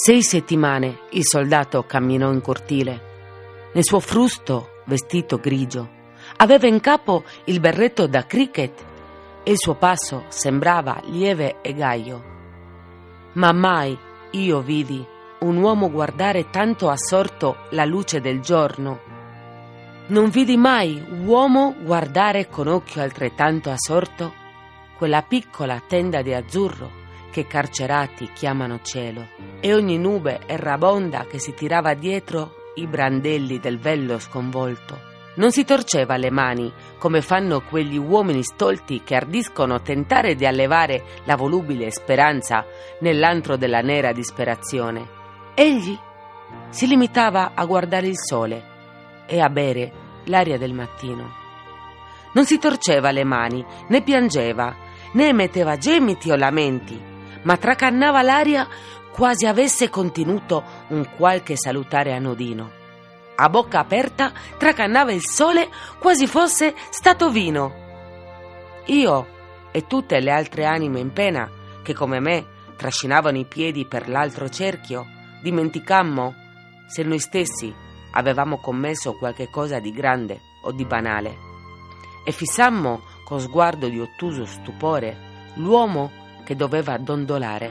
Sei settimane il soldato camminò in cortile. Nel suo frusto, vestito grigio, aveva in capo il berretto da cricket e il suo passo sembrava lieve e gaio. Ma mai io vidi un uomo guardare tanto assorto la luce del giorno. Non vidi mai uomo guardare con occhio altrettanto assorto quella piccola tenda di azzurro che carcerati chiamano cielo, e ogni nube errabonda che si tirava dietro i brandelli del vello sconvolto. Non si torceva le mani come fanno quegli uomini stolti che ardiscono tentare di allevare la volubile speranza nell'antro della nera disperazione. Egli si limitava a guardare il sole e a bere l'aria del mattino. Non si torceva le mani, né piangeva, né emetteva gemiti o lamenti, ma tracannava l'aria quasi avesse contenuto un qualche salutare anodino. A bocca aperta tracannava il sole quasi fosse stato vino. Io e tutte le altre anime in pena che come me trascinavano i piedi per l'altro cerchio, dimenticammo se noi stessi avevamo commesso qualche cosa di grande o di banale e fissammo con sguardo di ottuso stupore l'uomo che doveva dondolare.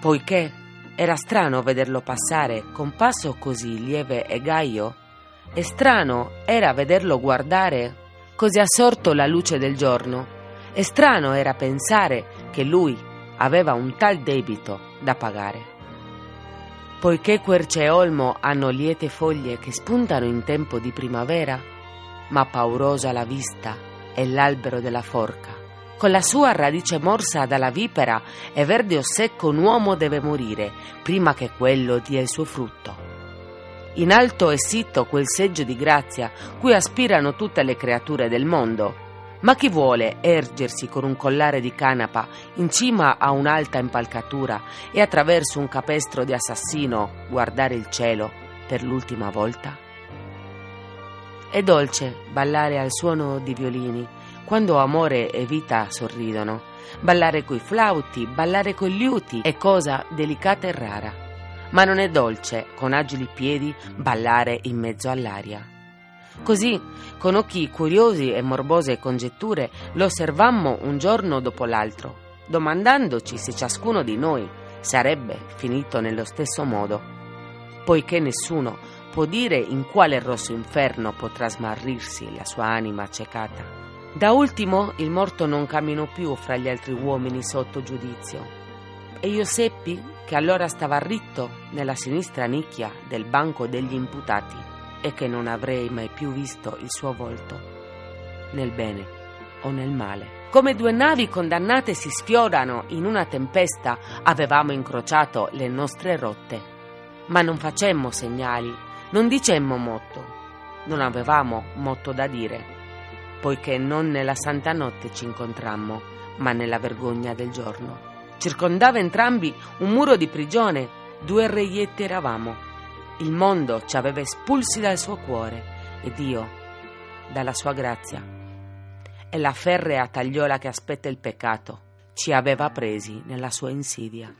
Poiché era strano vederlo passare con passo così lieve e gaio, e strano era vederlo guardare così assorto la luce del giorno, e strano era pensare che lui aveva un tal debito da pagare. Poiché querce e olmo hanno liete foglie che spuntano in tempo di primavera, ma paurosa la vista è l'albero della forca con la sua radice morsa dalla vipera e verde o secco un uomo deve morire prima che quello dia il suo frutto. In alto e sitto quel seggio di grazia cui aspirano tutte le creature del mondo. Ma chi vuole ergersi con un collare di canapa in cima a un'alta impalcatura e attraverso un capestro di assassino guardare il cielo per l'ultima volta? È dolce ballare al suono di violini quando amore e vita sorridono. Ballare coi flauti, ballare coi liuti è cosa delicata e rara. Ma non è dolce, con agili piedi, ballare in mezzo all'aria. Così, con occhi curiosi e morbose congetture, lo osservammo un giorno dopo l'altro, domandandoci se ciascuno di noi sarebbe finito nello stesso modo, poiché nessuno può dire in quale rosso inferno potrà smarrirsi la sua anima accecata. Da ultimo il morto non camminò più fra gli altri uomini sotto giudizio. E io seppi che allora stava ritto nella sinistra nicchia del banco degli imputati e che non avrei mai più visto il suo volto, nel bene o nel male. Come due navi condannate si sfiorano in una tempesta, avevamo incrociato le nostre rotte, ma non facemmo segnali, non dicemmo motto, non avevamo motto da dire poiché non nella santa notte ci incontrammo, ma nella vergogna del giorno. Circondava entrambi un muro di prigione, due reietti eravamo. Il mondo ci aveva espulsi dal suo cuore ed io dalla sua grazia. E la ferrea tagliola che aspetta il peccato ci aveva presi nella sua insidia.